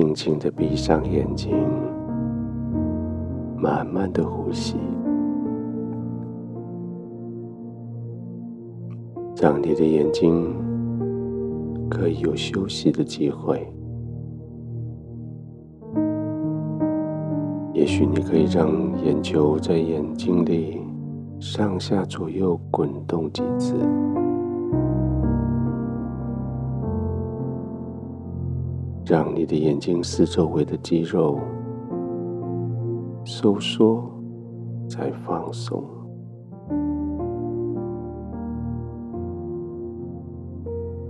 轻轻的闭上眼睛，慢慢的呼吸，让你的眼睛可以有休息的机会。也许你可以让眼球在眼睛里上下左右滚动几次。让你的眼睛四周围的肌肉收缩，再放松。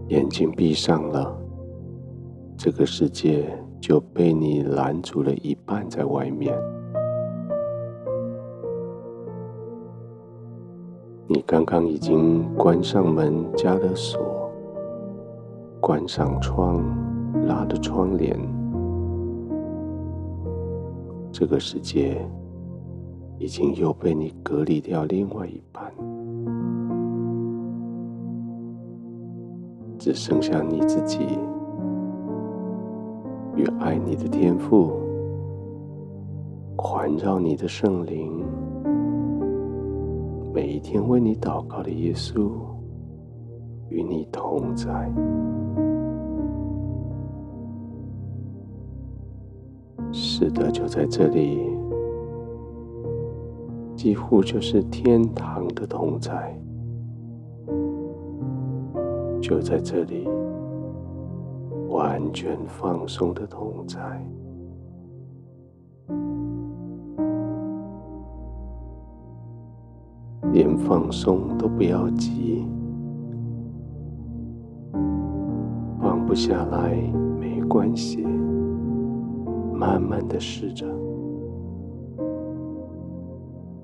眼睛闭上了，这个世界就被你拦住了一半在外面。你刚刚已经关上门，加了锁，关上窗。拉的窗帘，这个世界已经又被你隔离掉另外一半，只剩下你自己与爱你的天赋，环绕你的圣灵，每一天为你祷告的耶稣与你同在。是的，就在这里，几乎就是天堂的同在。就在这里，完全放松的同在，连放松都不要急，放不下来没关系。慢慢的试着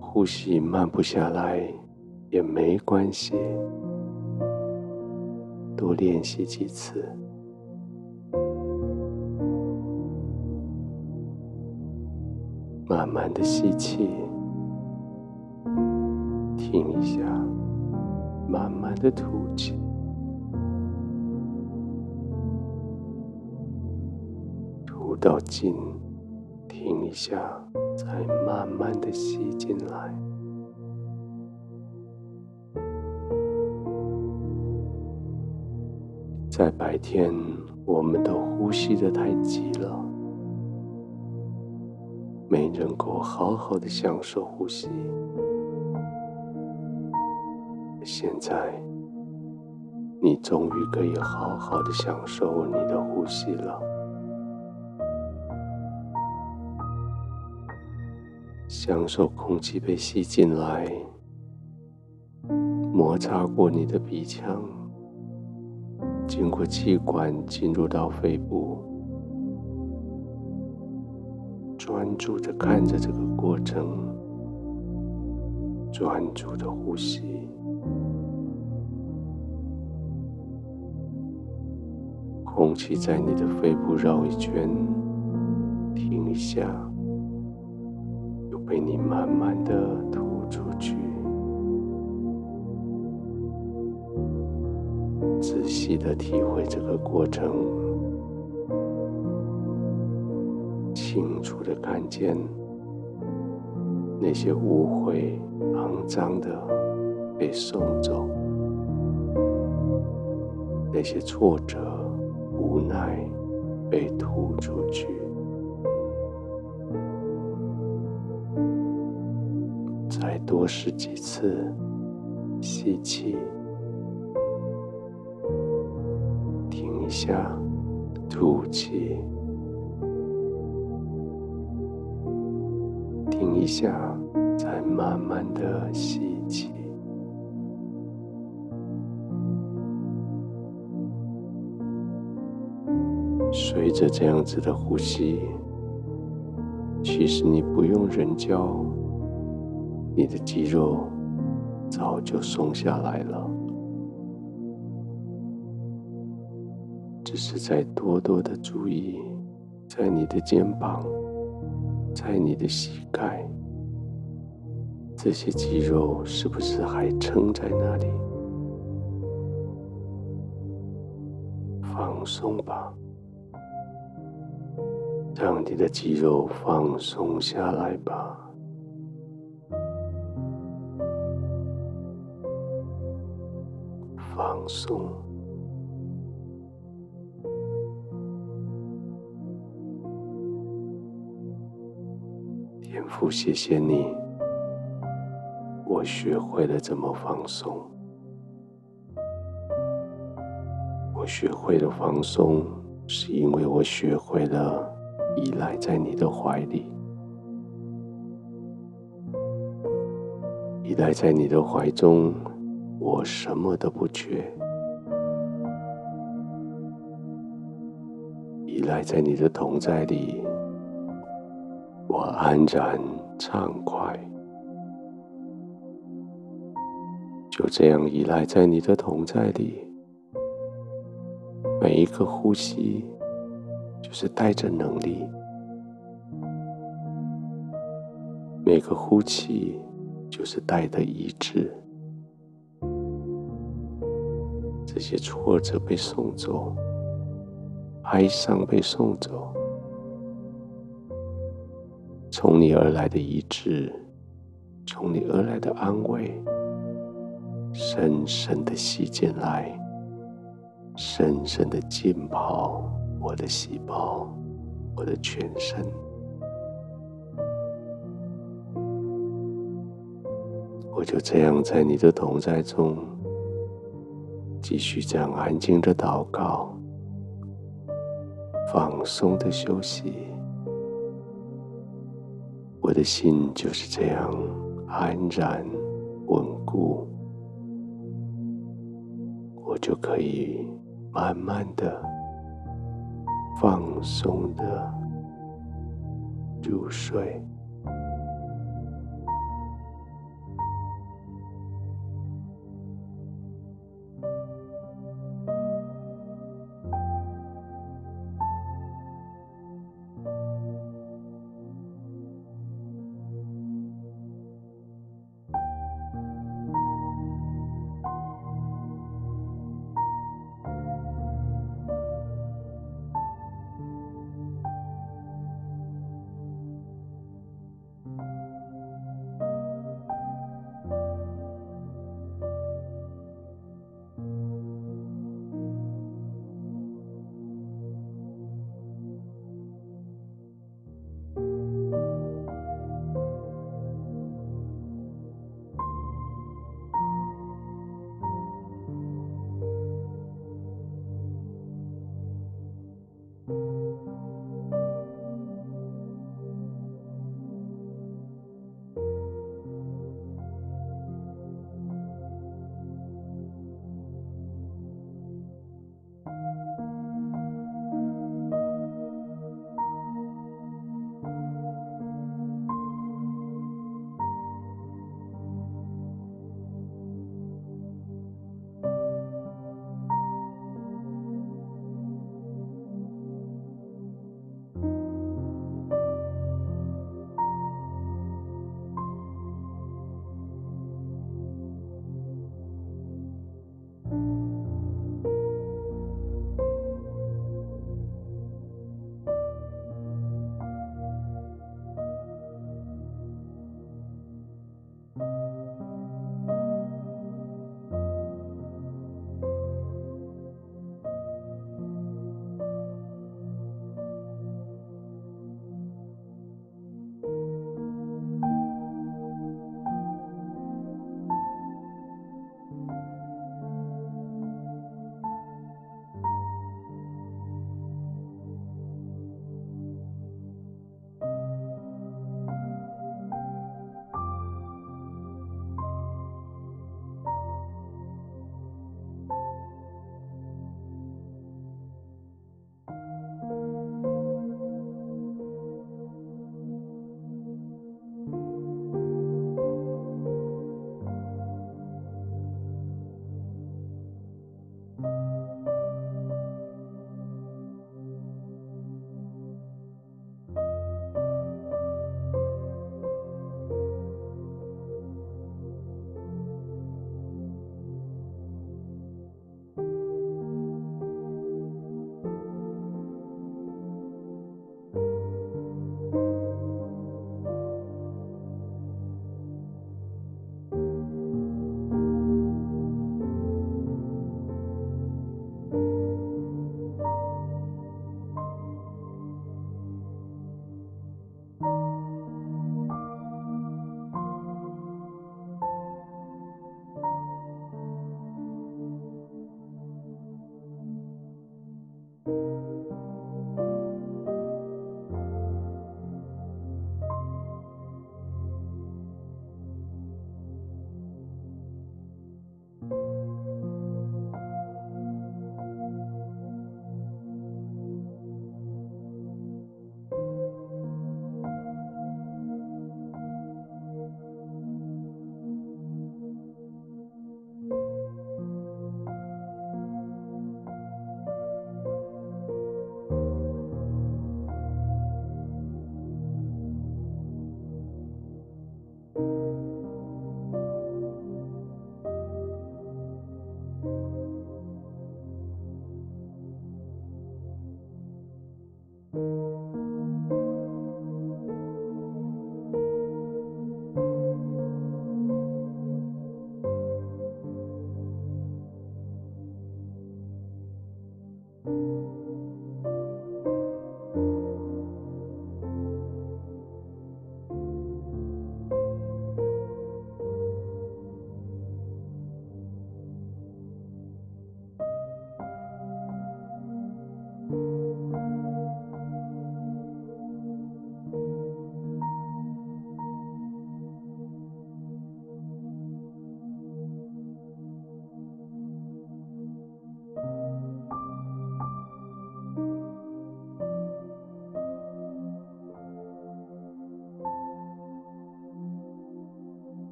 呼吸，慢不下来也没关系，多练习几次。慢慢的吸气，停一下，慢慢的吐气。到尽，停一下，再慢慢的吸进来。在白天，我们都呼吸的太急了，没能够好好的享受呼吸。现在，你终于可以好好的享受你的呼吸了。享受空气被吸进来，摩擦过你的鼻腔，经过气管进入到肺部，专注的看着这个过程，专注的呼吸，空气在你的肺部绕一圈，停一下。被你慢慢的吐出去，仔细的体会这个过程，清楚的看见那些污秽、肮脏的被送走，那些挫折、无奈被吐出去。再多试几次，吸气，停一下，吐气，停一下，再慢慢的吸气。随着这样子的呼吸，其实你不用人教。你的肌肉早就松下来了，只是在多多的注意，在你的肩膀，在你的膝盖，这些肌肉是不是还撑在那里？放松吧，让你的肌肉放松下来吧，放松。天父，谢谢你，我学会了怎么放松。我学会了放松，是因为我学会了依赖在你的怀里，依赖在你的怀中，我什么都不缺；依赖在你的同在里。我安然畅快，就这样依赖在你的同在里。每一个呼吸，就是带着能力；每个呼气，就是带着意志。这些挫折被送走，哀伤被送走。从你而来的医治，从你而来的安慰，深深的吸进来，深深的浸泡我的细胞，我的全身。我就这样在你的同在中，继续这样安静的祷告，放松的休息。我的心就是这样安然稳固，我就可以慢慢的放松的入睡。